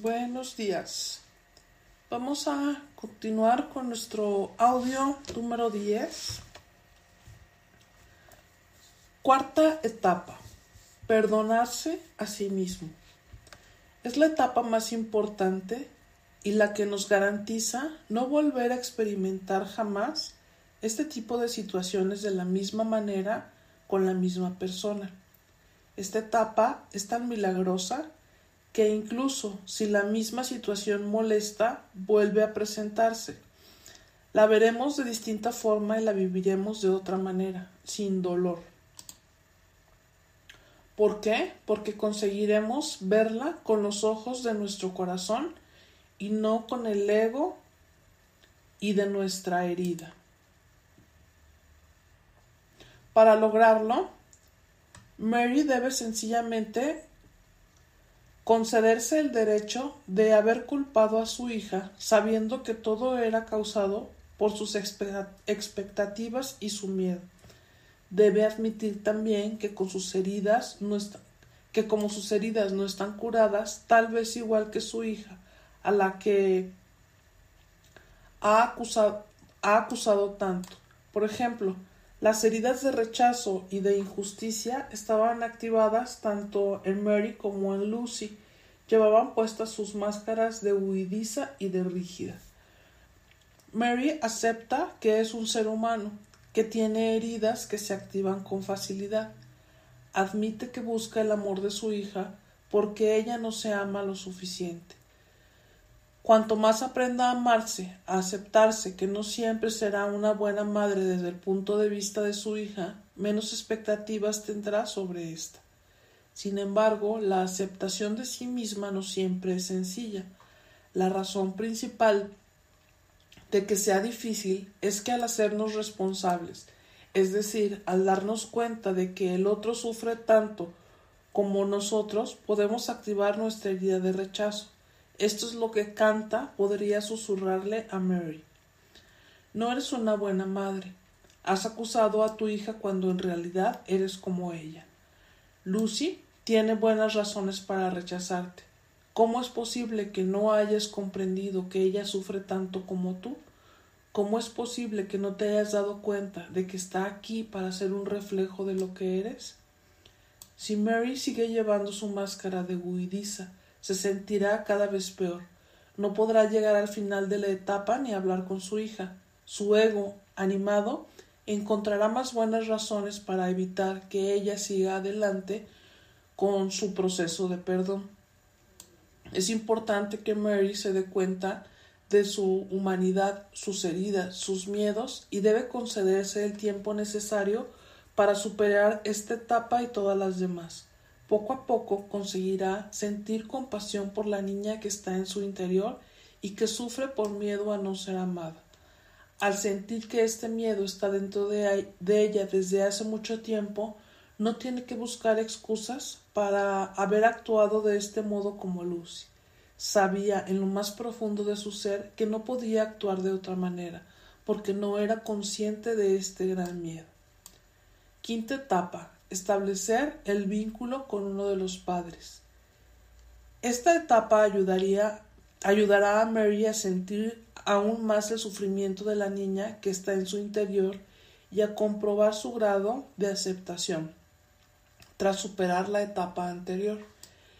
Buenos días. Vamos a continuar con nuestro audio número 10. Cuarta etapa. Perdonarse a sí mismo. Es la etapa más importante y la que nos garantiza no volver a experimentar jamás este tipo de situaciones de la misma manera con la misma persona. Esta etapa es tan milagrosa que incluso si la misma situación molesta, vuelve a presentarse. La veremos de distinta forma y la viviremos de otra manera, sin dolor. ¿Por qué? Porque conseguiremos verla con los ojos de nuestro corazón y no con el ego y de nuestra herida. Para lograrlo, Mary debe sencillamente concederse el derecho de haber culpado a su hija sabiendo que todo era causado por sus expectativas y su miedo. Debe admitir también que con sus heridas no que como sus heridas no están curadas, tal vez igual que su hija, a la que ha acusado, ha acusado tanto. Por ejemplo, las heridas de rechazo y de injusticia estaban activadas tanto en Mary como en Lucy. Llevaban puestas sus máscaras de huidiza y de rígida. Mary acepta que es un ser humano, que tiene heridas que se activan con facilidad. Admite que busca el amor de su hija porque ella no se ama lo suficiente. Cuanto más aprenda a amarse, a aceptarse que no siempre será una buena madre desde el punto de vista de su hija, menos expectativas tendrá sobre ésta. Sin embargo, la aceptación de sí misma no siempre es sencilla. La razón principal de que sea difícil es que al hacernos responsables, es decir, al darnos cuenta de que el otro sufre tanto como nosotros, podemos activar nuestra herida de rechazo esto es lo que Canta podría susurrarle a Mary. No eres una buena madre. Has acusado a tu hija cuando en realidad eres como ella. Lucy tiene buenas razones para rechazarte. ¿Cómo es posible que no hayas comprendido que ella sufre tanto como tú? ¿Cómo es posible que no te hayas dado cuenta de que está aquí para ser un reflejo de lo que eres? Si Mary sigue llevando su máscara de huidiza se sentirá cada vez peor. No podrá llegar al final de la etapa ni hablar con su hija. Su ego, animado, encontrará más buenas razones para evitar que ella siga adelante con su proceso de perdón. Es importante que Mary se dé cuenta de su humanidad, sus heridas, sus miedos y debe concederse el tiempo necesario para superar esta etapa y todas las demás poco a poco conseguirá sentir compasión por la niña que está en su interior y que sufre por miedo a no ser amada. Al sentir que este miedo está dentro de, ella desde hace mucho tiempo, no tiene que buscar excusas para haber actuado de este modo como Lucy. Sabía en lo más profundo de su ser que no podía actuar de otra manera, porque no era consciente de este gran miedo. Quinta etapa establecer el vínculo con uno de los padres. Esta etapa ayudaría, ayudará a Mary a sentir aún más el sufrimiento de la niña que está en su interior y a comprobar su grado de aceptación tras superar la etapa anterior.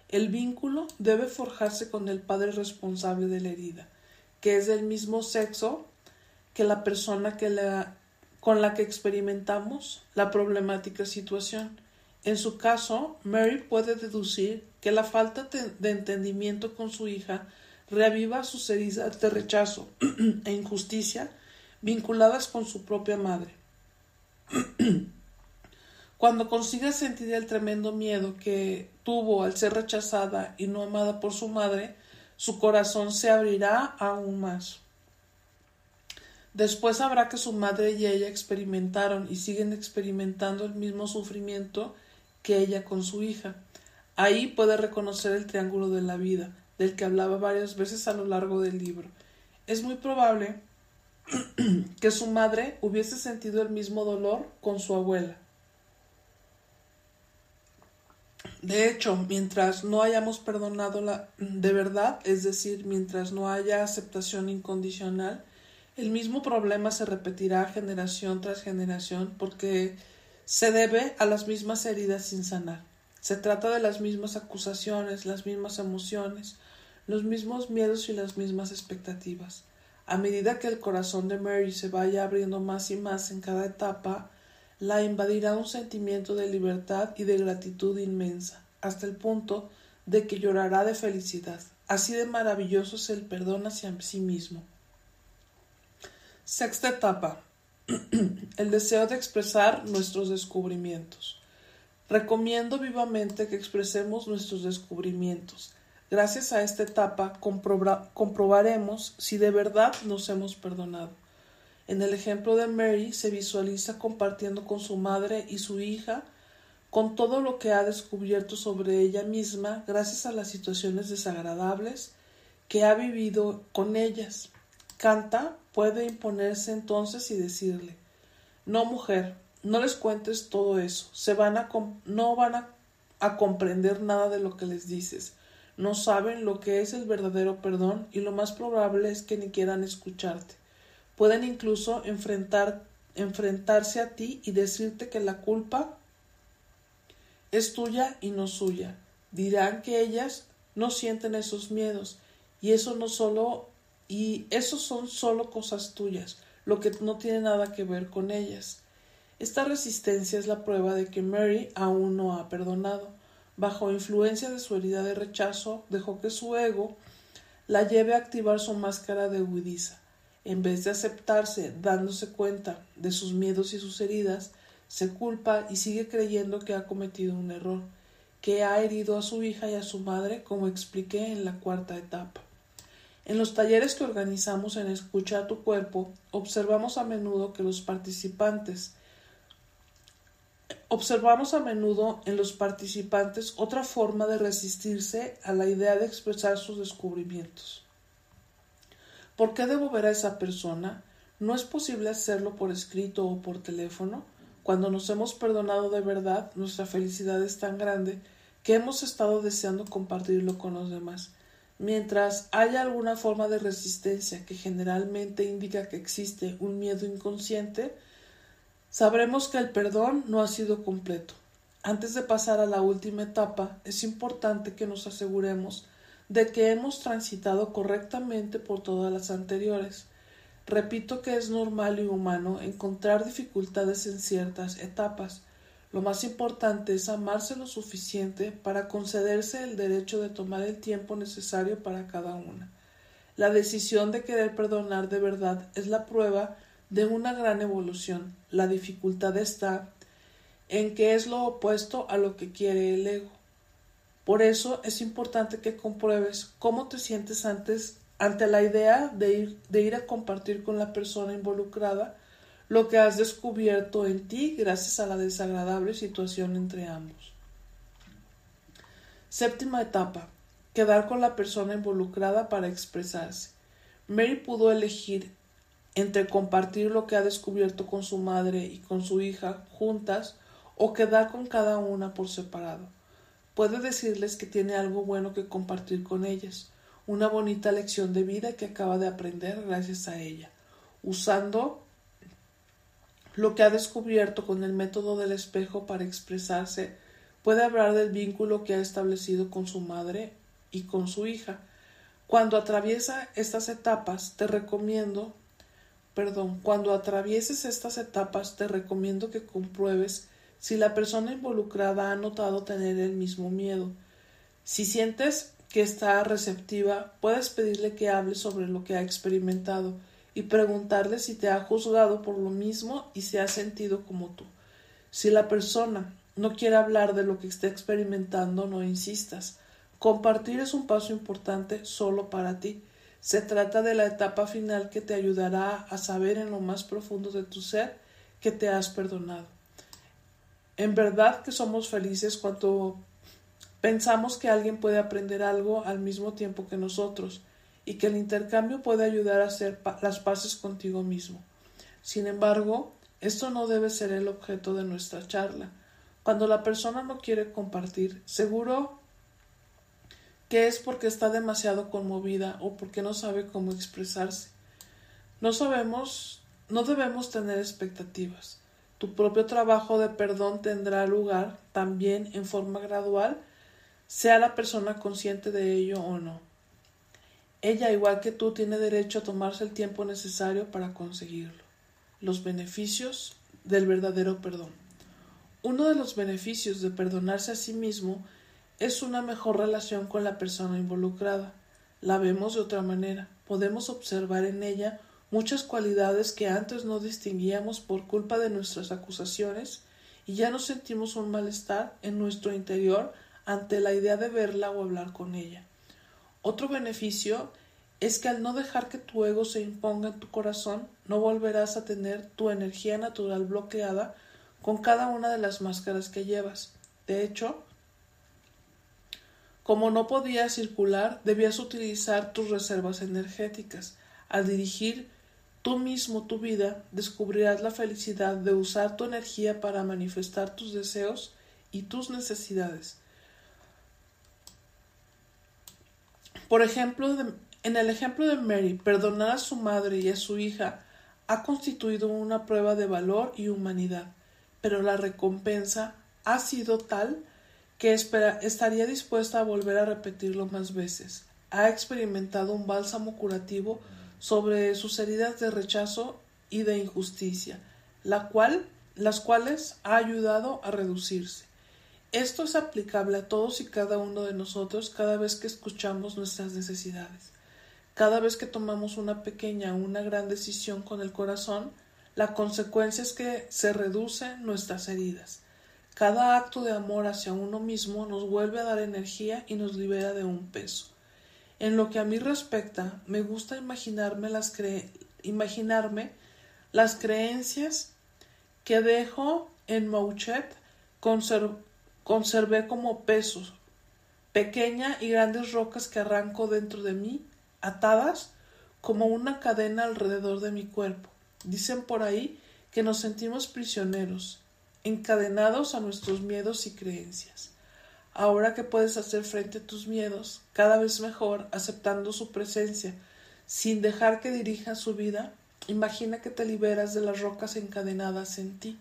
El vínculo debe forjarse con el padre responsable de la herida, que es del mismo sexo que la persona que la con la que experimentamos la problemática situación. En su caso, Mary puede deducir que la falta de entendimiento con su hija reaviva sus heridas de rechazo e injusticia vinculadas con su propia madre. Cuando consiga sentir el tremendo miedo que tuvo al ser rechazada y no amada por su madre, su corazón se abrirá aún más. Después habrá que su madre y ella experimentaron y siguen experimentando el mismo sufrimiento que ella con su hija. Ahí puede reconocer el triángulo de la vida, del que hablaba varias veces a lo largo del libro. Es muy probable que su madre hubiese sentido el mismo dolor con su abuela. De hecho, mientras no hayamos perdonado la, de verdad, es decir, mientras no haya aceptación incondicional, el mismo problema se repetirá generación tras generación porque se debe a las mismas heridas sin sanar. Se trata de las mismas acusaciones, las mismas emociones, los mismos miedos y las mismas expectativas. A medida que el corazón de Mary se vaya abriendo más y más en cada etapa, la invadirá un sentimiento de libertad y de gratitud inmensa, hasta el punto de que llorará de felicidad. Así de maravilloso es el perdón hacia sí mismo. Sexta etapa. el deseo de expresar nuestros descubrimientos. Recomiendo vivamente que expresemos nuestros descubrimientos. Gracias a esta etapa comprobaremos si de verdad nos hemos perdonado. En el ejemplo de Mary se visualiza compartiendo con su madre y su hija con todo lo que ha descubierto sobre ella misma gracias a las situaciones desagradables que ha vivido con ellas. Canta puede imponerse entonces y decirle No, mujer, no les cuentes todo eso. Se van a no van a, a comprender nada de lo que les dices. No saben lo que es el verdadero perdón y lo más probable es que ni quieran escucharte. Pueden incluso enfrentar, enfrentarse a ti y decirte que la culpa es tuya y no suya. Dirán que ellas no sienten esos miedos y eso no solo y eso son solo cosas tuyas, lo que no tiene nada que ver con ellas. Esta resistencia es la prueba de que Mary aún no ha perdonado. Bajo influencia de su herida de rechazo, dejó que su ego la lleve a activar su máscara de huidiza. En vez de aceptarse, dándose cuenta de sus miedos y sus heridas, se culpa y sigue creyendo que ha cometido un error, que ha herido a su hija y a su madre, como expliqué en la cuarta etapa. En los talleres que organizamos en Escucha a tu cuerpo, observamos a menudo que los participantes observamos a menudo en los participantes otra forma de resistirse a la idea de expresar sus descubrimientos. ¿Por qué debo ver a esa persona? ¿No es posible hacerlo por escrito o por teléfono? Cuando nos hemos perdonado de verdad, nuestra felicidad es tan grande que hemos estado deseando compartirlo con los demás. Mientras haya alguna forma de resistencia que generalmente indica que existe un miedo inconsciente, sabremos que el perdón no ha sido completo. Antes de pasar a la última etapa, es importante que nos aseguremos de que hemos transitado correctamente por todas las anteriores. Repito que es normal y humano encontrar dificultades en ciertas etapas. Lo más importante es amarse lo suficiente para concederse el derecho de tomar el tiempo necesario para cada una. La decisión de querer perdonar de verdad es la prueba de una gran evolución. La dificultad está en que es lo opuesto a lo que quiere el ego. Por eso es importante que compruebes cómo te sientes antes ante la idea de ir, de ir a compartir con la persona involucrada lo que has descubierto en ti gracias a la desagradable situación entre ambos. Séptima etapa. Quedar con la persona involucrada para expresarse. Mary pudo elegir entre compartir lo que ha descubierto con su madre y con su hija juntas o quedar con cada una por separado puede decirles que tiene algo bueno que compartir con ellas, una bonita lección de vida que acaba de aprender gracias a ella, usando lo que ha descubierto con el método del espejo para expresarse, puede hablar del vínculo que ha establecido con su madre y con su hija. Cuando atraviesa estas etapas, te recomiendo, perdón, cuando atravieses estas etapas, te recomiendo que compruebes si la persona involucrada ha notado tener el mismo miedo. Si sientes que está receptiva, puedes pedirle que hable sobre lo que ha experimentado y preguntarle si te ha juzgado por lo mismo y se ha sentido como tú. Si la persona no quiere hablar de lo que está experimentando, no insistas. Compartir es un paso importante solo para ti. Se trata de la etapa final que te ayudará a saber en lo más profundo de tu ser que te has perdonado. En verdad que somos felices cuando pensamos que alguien puede aprender algo al mismo tiempo que nosotros y que el intercambio puede ayudar a hacer las paces contigo mismo. Sin embargo, esto no debe ser el objeto de nuestra charla. Cuando la persona no quiere compartir, seguro que es porque está demasiado conmovida o porque no sabe cómo expresarse. No sabemos, no debemos tener expectativas. Tu propio trabajo de perdón tendrá lugar también en forma gradual, sea la persona consciente de ello o no. Ella, igual que tú, tiene derecho a tomarse el tiempo necesario para conseguirlo. Los beneficios del verdadero perdón. Uno de los beneficios de perdonarse a sí mismo es una mejor relación con la persona involucrada. La vemos de otra manera. Podemos observar en ella muchas cualidades que antes no distinguíamos por culpa de nuestras acusaciones y ya no sentimos un malestar en nuestro interior ante la idea de verla o hablar con ella. Otro beneficio es que al no dejar que tu ego se imponga en tu corazón, no volverás a tener tu energía natural bloqueada con cada una de las máscaras que llevas. De hecho, como no podías circular, debías utilizar tus reservas energéticas. Al dirigir Tú mismo, tu vida, descubrirás la felicidad de usar tu energía para manifestar tus deseos y tus necesidades. Por ejemplo, en el ejemplo de Mary, perdonar a su madre y a su hija ha constituido una prueba de valor y humanidad, pero la recompensa ha sido tal que estaría dispuesta a volver a repetirlo más veces. Ha experimentado un bálsamo curativo sobre sus heridas de rechazo y de injusticia, la cual, las cuales ha ayudado a reducirse. Esto es aplicable a todos y cada uno de nosotros cada vez que escuchamos nuestras necesidades. Cada vez que tomamos una pequeña o una gran decisión con el corazón, la consecuencia es que se reducen nuestras heridas. Cada acto de amor hacia uno mismo nos vuelve a dar energía y nos libera de un peso. En lo que a mí respecta, me gusta imaginarme las, imaginarme las creencias que dejo en Mouchet conservé como pesos, pequeñas y grandes rocas que arranco dentro de mí, atadas como una cadena alrededor de mi cuerpo. Dicen por ahí que nos sentimos prisioneros, encadenados a nuestros miedos y creencias. Ahora que puedes hacer frente a tus miedos, cada vez mejor, aceptando su presencia, sin dejar que dirija su vida, imagina que te liberas de las rocas encadenadas en ti.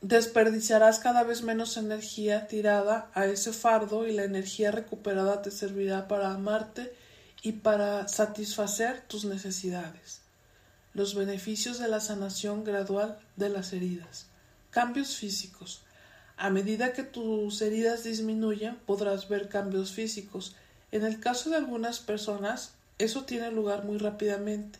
Desperdiciarás cada vez menos energía tirada a ese fardo y la energía recuperada te servirá para amarte y para satisfacer tus necesidades. Los beneficios de la sanación gradual de las heridas. Cambios físicos. A medida que tus heridas disminuyen, podrás ver cambios físicos. En el caso de algunas personas, eso tiene lugar muy rápidamente.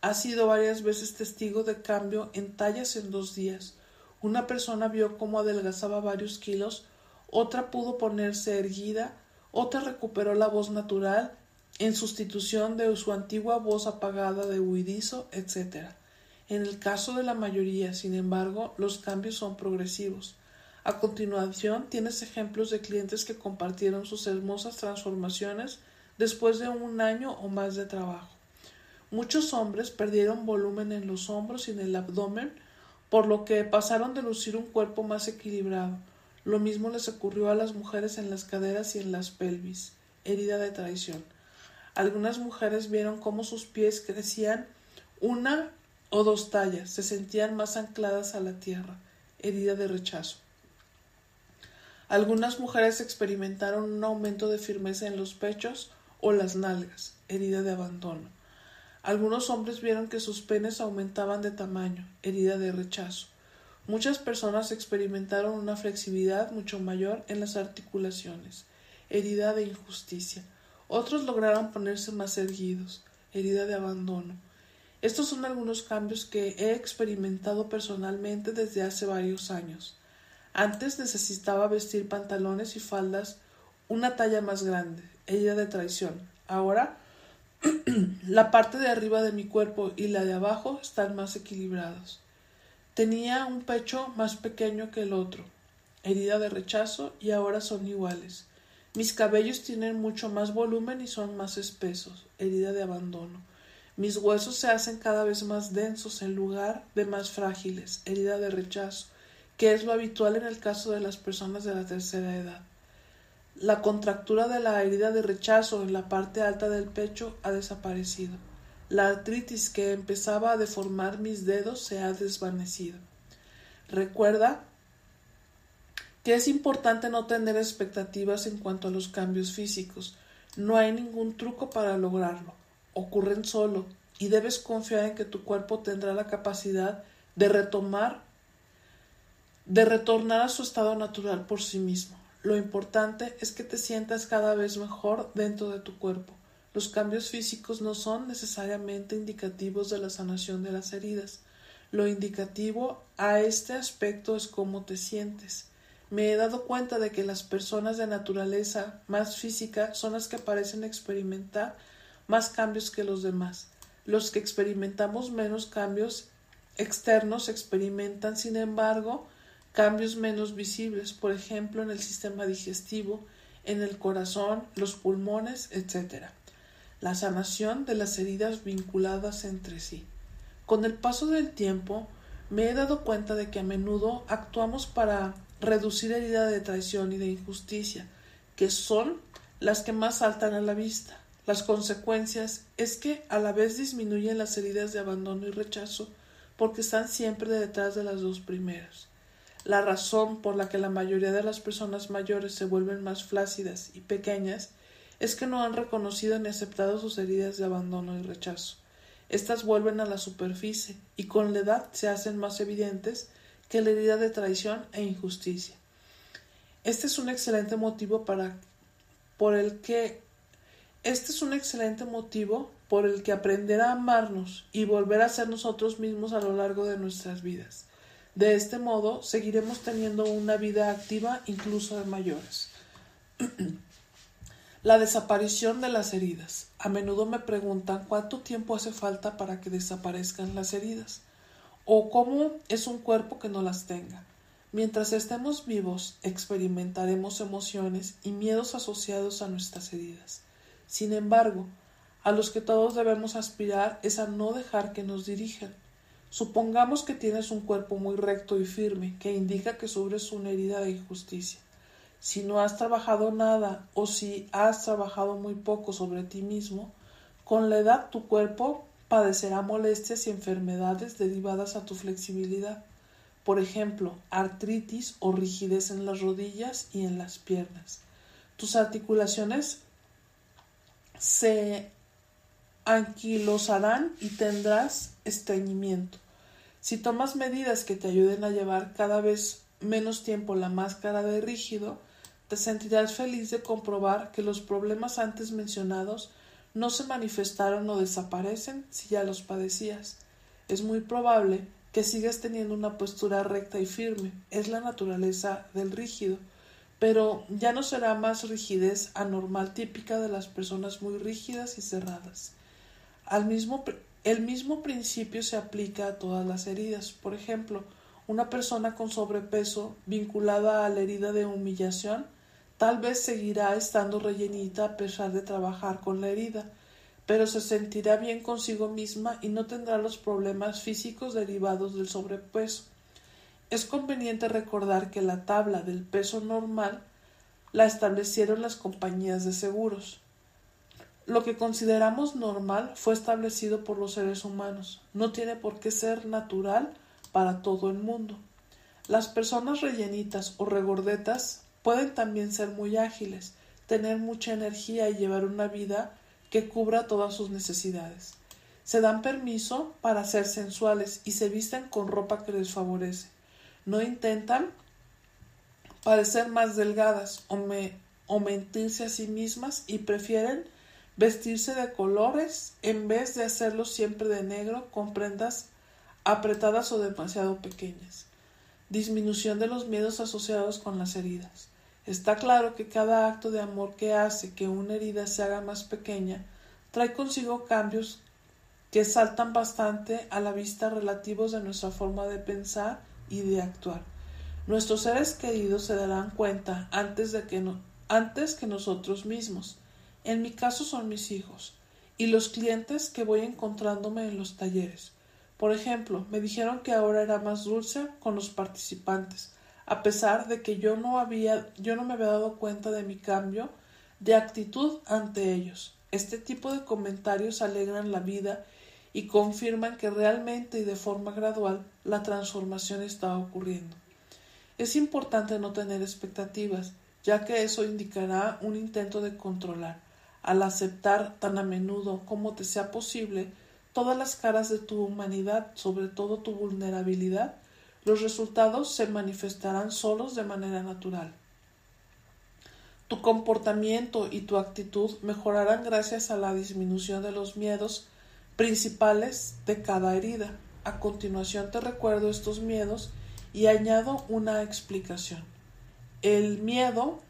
Ha sido varias veces testigo de cambio en tallas en dos días. Una persona vio cómo adelgazaba varios kilos, otra pudo ponerse erguida, otra recuperó la voz natural en sustitución de su antigua voz apagada de huidizo, etc. En el caso de la mayoría, sin embargo, los cambios son progresivos. A continuación tienes ejemplos de clientes que compartieron sus hermosas transformaciones después de un año o más de trabajo. Muchos hombres perdieron volumen en los hombros y en el abdomen, por lo que pasaron de lucir un cuerpo más equilibrado. Lo mismo les ocurrió a las mujeres en las caderas y en las pelvis, herida de traición. Algunas mujeres vieron cómo sus pies crecían una o dos tallas, se sentían más ancladas a la tierra, herida de rechazo. Algunas mujeres experimentaron un aumento de firmeza en los pechos o las nalgas, herida de abandono. Algunos hombres vieron que sus penes aumentaban de tamaño, herida de rechazo. Muchas personas experimentaron una flexibilidad mucho mayor en las articulaciones, herida de injusticia. Otros lograron ponerse más erguidos, herida de abandono. Estos son algunos cambios que he experimentado personalmente desde hace varios años. Antes necesitaba vestir pantalones y faldas una talla más grande, ella de traición. Ahora la parte de arriba de mi cuerpo y la de abajo están más equilibrados. Tenía un pecho más pequeño que el otro, herida de rechazo, y ahora son iguales. Mis cabellos tienen mucho más volumen y son más espesos, herida de abandono. Mis huesos se hacen cada vez más densos en lugar de más frágiles, herida de rechazo, que es lo habitual en el caso de las personas de la tercera edad. La contractura de la herida de rechazo en la parte alta del pecho ha desaparecido. La artritis que empezaba a deformar mis dedos se ha desvanecido. Recuerda que es importante no tener expectativas en cuanto a los cambios físicos. No hay ningún truco para lograrlo. Ocurren solo y debes confiar en que tu cuerpo tendrá la capacidad de retomar, de retornar a su estado natural por sí mismo. Lo importante es que te sientas cada vez mejor dentro de tu cuerpo. Los cambios físicos no son necesariamente indicativos de la sanación de las heridas. Lo indicativo a este aspecto es cómo te sientes. Me he dado cuenta de que las personas de naturaleza más física son las que parecen experimentar más cambios que los demás. Los que experimentamos menos cambios externos experimentan, sin embargo, cambios menos visibles, por ejemplo, en el sistema digestivo, en el corazón, los pulmones, etc. La sanación de las heridas vinculadas entre sí. Con el paso del tiempo, me he dado cuenta de que a menudo actuamos para reducir heridas de traición y de injusticia, que son las que más saltan a la vista. Las consecuencias es que a la vez disminuyen las heridas de abandono y rechazo porque están siempre detrás de las dos primeras. La razón por la que la mayoría de las personas mayores se vuelven más flácidas y pequeñas es que no han reconocido ni aceptado sus heridas de abandono y rechazo. Estas vuelven a la superficie y con la edad se hacen más evidentes que la herida de traición e injusticia. Este es un excelente motivo para por el que este es un excelente motivo por el que aprender a amarnos y volver a ser nosotros mismos a lo largo de nuestras vidas. De este modo seguiremos teniendo una vida activa incluso de mayores. La desaparición de las heridas. A menudo me preguntan cuánto tiempo hace falta para que desaparezcan las heridas o cómo es un cuerpo que no las tenga. Mientras estemos vivos, experimentaremos emociones y miedos asociados a nuestras heridas. Sin embargo, a los que todos debemos aspirar es a no dejar que nos dirijan. Supongamos que tienes un cuerpo muy recto y firme, que indica que sobres una herida de injusticia si no has trabajado nada o si has trabajado muy poco sobre ti mismo, con la edad tu cuerpo padecerá molestias y enfermedades derivadas a tu flexibilidad, por ejemplo, artritis o rigidez en las rodillas y en las piernas. Tus articulaciones se anquilosarán y tendrás estreñimiento. Si tomas medidas que te ayuden a llevar cada vez menos tiempo la máscara de rígido, te sentirás feliz de comprobar que los problemas antes mencionados no se manifestaron o desaparecen si ya los padecías. Es muy probable que sigas teniendo una postura recta y firme, es la naturaleza del rígido, pero ya no será más rigidez anormal típica de las personas muy rígidas y cerradas. Al mismo, el mismo principio se aplica a todas las heridas. Por ejemplo, una persona con sobrepeso vinculada a la herida de humillación Tal vez seguirá estando rellenita a pesar de trabajar con la herida, pero se sentirá bien consigo misma y no tendrá los problemas físicos derivados del sobrepeso. Es conveniente recordar que la tabla del peso normal la establecieron las compañías de seguros. Lo que consideramos normal fue establecido por los seres humanos. No tiene por qué ser natural para todo el mundo. Las personas rellenitas o regordetas Pueden también ser muy ágiles, tener mucha energía y llevar una vida que cubra todas sus necesidades. Se dan permiso para ser sensuales y se visten con ropa que les favorece. No intentan parecer más delgadas o, mentirse a sí mismas y prefieren vestirse de colores en vez de hacerlo siempre de negro con prendas apretadas o demasiado pequeñas. Disminución de los miedos asociados con las heridas. Está claro que cada acto de amor que hace que una herida se haga más pequeña trae consigo cambios que saltan bastante a la vista relativos de nuestra forma de pensar y de actuar. Nuestros seres queridos se darán cuenta antes de que antes que nosotros mismos. En mi caso son mis hijos, y los clientes que voy encontrándome en los talleres. Por ejemplo, me dijeron que ahora era más dulce con los participantes, a pesar de que yo no había, yo no me había dado cuenta de mi cambio de actitud ante ellos. Este tipo de comentarios alegran la vida y confirman que realmente y de forma gradual la transformación está ocurriendo. Es importante no tener expectativas, ya que eso indicará un intento de controlar, al aceptar tan a menudo como te sea posible todas las caras de tu humanidad, sobre todo tu vulnerabilidad, los resultados se manifestarán solos de manera natural. Tu comportamiento y tu actitud mejorarán gracias a la disminución de los miedos principales de cada herida. A continuación te recuerdo estos miedos y añado una explicación. El miedo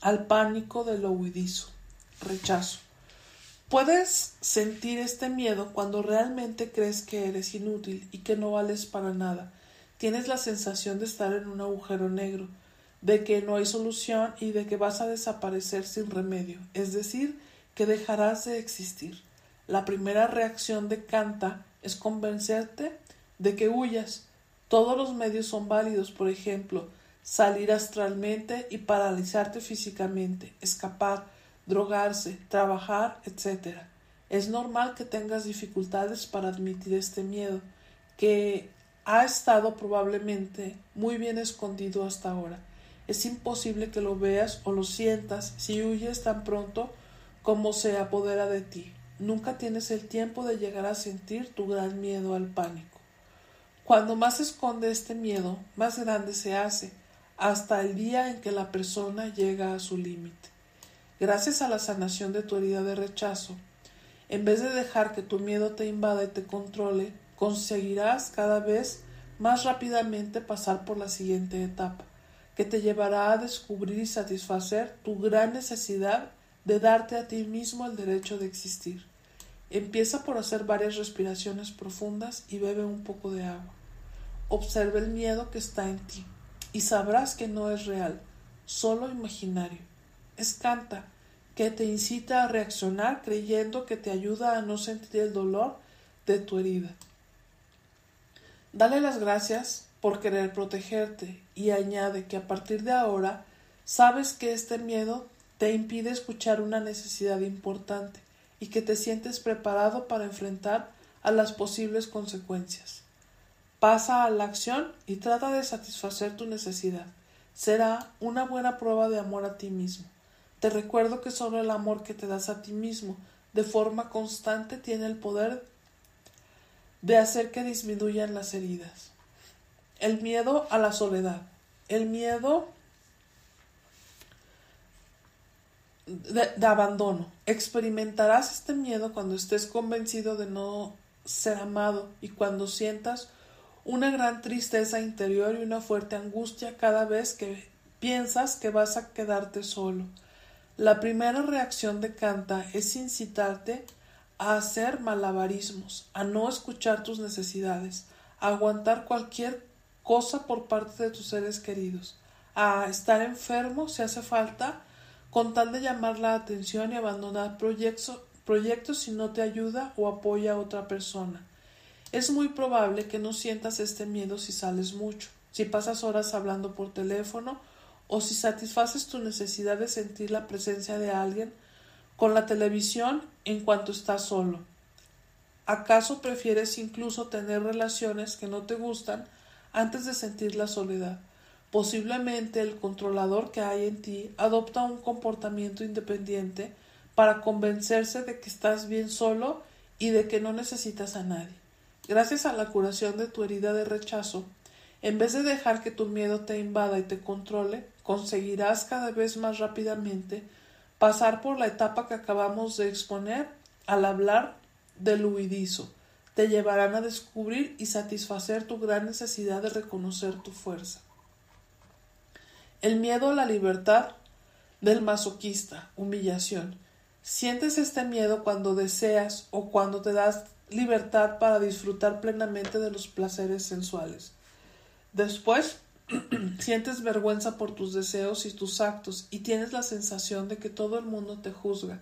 al pánico de lo huidizo, rechazo. Puedes sentir este miedo cuando realmente crees que eres inútil y que no vales para nada. Tienes la sensación de estar en un agujero negro, de que no hay solución y de que vas a desaparecer sin remedio, es decir, que dejarás de existir. La primera reacción de Canta es convencerte de que huyas. Todos los medios son válidos, por ejemplo, salir astralmente y paralizarte físicamente, escapar, drogarse, trabajar, etc. Es normal que tengas dificultades para admitir este miedo, que ha estado probablemente muy bien escondido hasta ahora. Es imposible que lo veas o lo sientas si huyes tan pronto como se apodera de ti. Nunca tienes el tiempo de llegar a sentir tu gran miedo al pánico. Cuando más se esconde este miedo, más grande se hace, hasta el día en que la persona llega a su límite. Gracias a la sanación de tu herida de rechazo, en vez de dejar que tu miedo te invada y te controle, conseguirás cada vez más rápidamente pasar por la siguiente etapa, que te llevará a descubrir y satisfacer tu gran necesidad de darte a ti mismo el derecho de existir. Empieza por hacer varias respiraciones profundas y bebe un poco de agua. Observa el miedo que está en ti y sabrás que no es real, solo imaginario. Es canta que te incita a reaccionar creyendo que te ayuda a no sentir el dolor de tu herida. Dale las gracias por querer protegerte y añade que a partir de ahora sabes que este miedo te impide escuchar una necesidad importante y que te sientes preparado para enfrentar a las posibles consecuencias. Pasa a la acción y trata de satisfacer tu necesidad. Será una buena prueba de amor a ti mismo. Te recuerdo que solo el amor que te das a ti mismo de forma constante tiene el poder de hacer que disminuyan las heridas. El miedo a la soledad. El miedo de, abandono. Experimentarás este miedo cuando estés convencido de no ser amado y cuando sientas una gran tristeza interior y una fuerte angustia cada vez que piensas que vas a quedarte solo. La primera reacción de Canta es incitarte a hacer malabarismos, a no escuchar tus necesidades, a aguantar cualquier cosa por parte de tus seres queridos, a estar enfermo si hace falta, con tal de llamar la atención y abandonar proyectos, proyectos si no te ayuda o apoya a otra persona. Es muy probable que no sientas este miedo si sales mucho, si pasas horas hablando por teléfono o si satisfaces tu necesidad de sentir la presencia de alguien con la televisión en cuanto estás solo. ¿Acaso prefieres incluso tener relaciones que no te gustan antes de sentir la soledad? Posiblemente el controlador que hay en ti adopta un comportamiento independiente para convencerse de que estás bien solo y de que no necesitas a nadie. Gracias a la curación de tu herida de rechazo, en vez de dejar que tu miedo te invada y te controle, conseguirás cada vez más rápidamente pasar por la etapa que acabamos de exponer al hablar del huidizo. Te llevarán a descubrir y satisfacer tu gran necesidad de reconocer tu fuerza. El miedo a la libertad del masoquista, humillación. Sientes este miedo cuando deseas o cuando te das libertad para disfrutar plenamente de los placeres sensuales. Después sientes vergüenza por tus deseos y tus actos y tienes la sensación de que todo el mundo te juzga,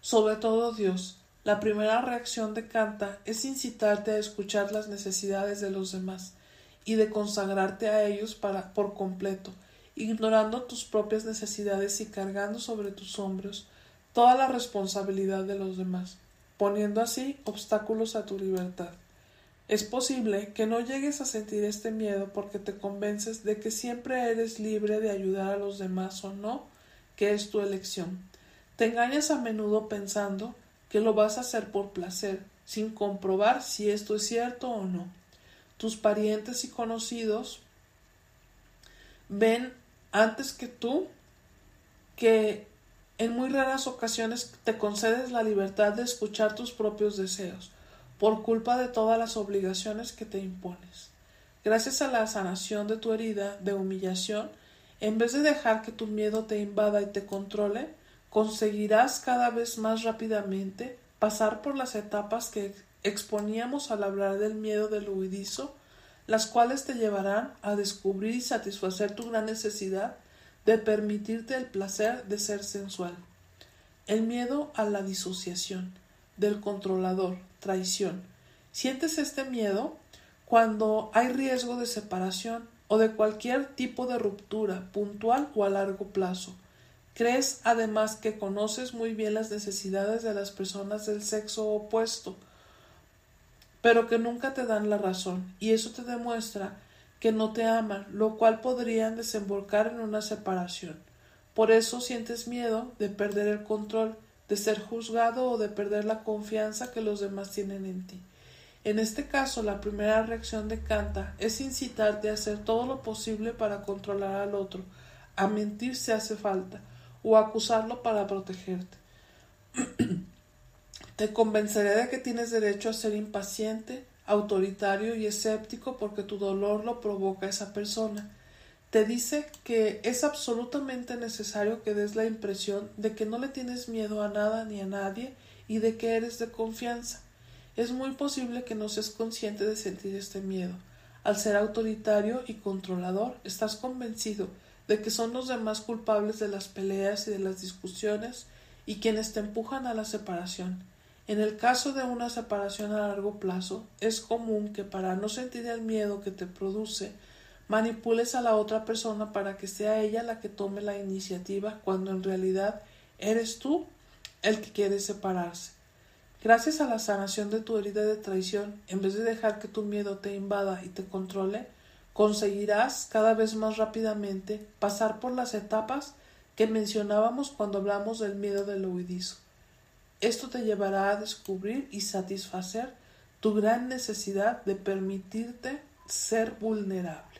sobre todo Dios. La primera reacción de Canta es incitarte a escuchar las necesidades de los demás y de consagrarte a ellos para, por completo, ignorando tus propias necesidades y cargando sobre tus hombros toda la responsabilidad de los demás, poniendo así obstáculos a tu libertad. Es posible que no llegues a sentir este miedo porque te convences de que siempre eres libre de ayudar a los demás o no, que es tu elección. Te engañas a menudo pensando que lo vas a hacer por placer, sin comprobar si esto es cierto o no. Tus parientes y conocidos ven antes que tú que en muy raras ocasiones te concedes la libertad de escuchar tus propios deseos por culpa de todas las obligaciones que te impones. Gracias a la sanación de tu herida de humillación, en vez de dejar que tu miedo te invada y te controle, conseguirás cada vez más rápidamente pasar por las etapas que exponíamos al hablar del miedo del huidizo, las cuales te llevarán a descubrir y satisfacer tu gran necesidad de permitirte el placer de ser sensual. El miedo a la disociación, del controlador, traición. ¿Sientes este miedo? Cuando hay riesgo de separación o de cualquier tipo de ruptura, puntual o a largo plazo. Crees además que conoces muy bien las necesidades de las personas del sexo opuesto, pero que nunca te dan la razón, y eso te demuestra que no te aman, lo cual podrían desembocar en una separación. Por eso sientes miedo de perder el control, de ser juzgado o de perder la confianza que los demás tienen en ti. En este caso, la primera reacción de Canta es incitarte a hacer todo lo posible para controlar al otro, a mentir si hace falta, o acusarlo para protegerte. Te convenceré de que tienes derecho a ser impaciente, autoritario y escéptico porque tu dolor lo provoca esa persona te dice que es absolutamente necesario que des la impresión de que no le tienes miedo a nada ni a nadie y de que eres de confianza. Es muy posible que no seas consciente de sentir este miedo. Al ser autoritario y controlador, estás convencido de que son los demás culpables de las peleas y de las discusiones y quienes te empujan a la separación. En el caso de una separación a largo plazo, es común que para no sentir el miedo que te produce manipules a la otra persona para que sea ella la que tome la iniciativa cuando en realidad eres tú el que quiere separarse. Gracias a la sanación de tu herida de traición, en vez de dejar que tu miedo te invada y te controle, conseguirás cada vez más rápidamente pasar por las etapas que mencionábamos cuando hablamos del miedo del huidizo. Esto te llevará a descubrir y satisfacer tu gran necesidad de permitirte ser vulnerable.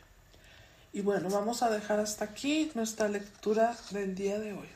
Y bueno, vamos a dejar hasta aquí nuestra lectura del día de hoy.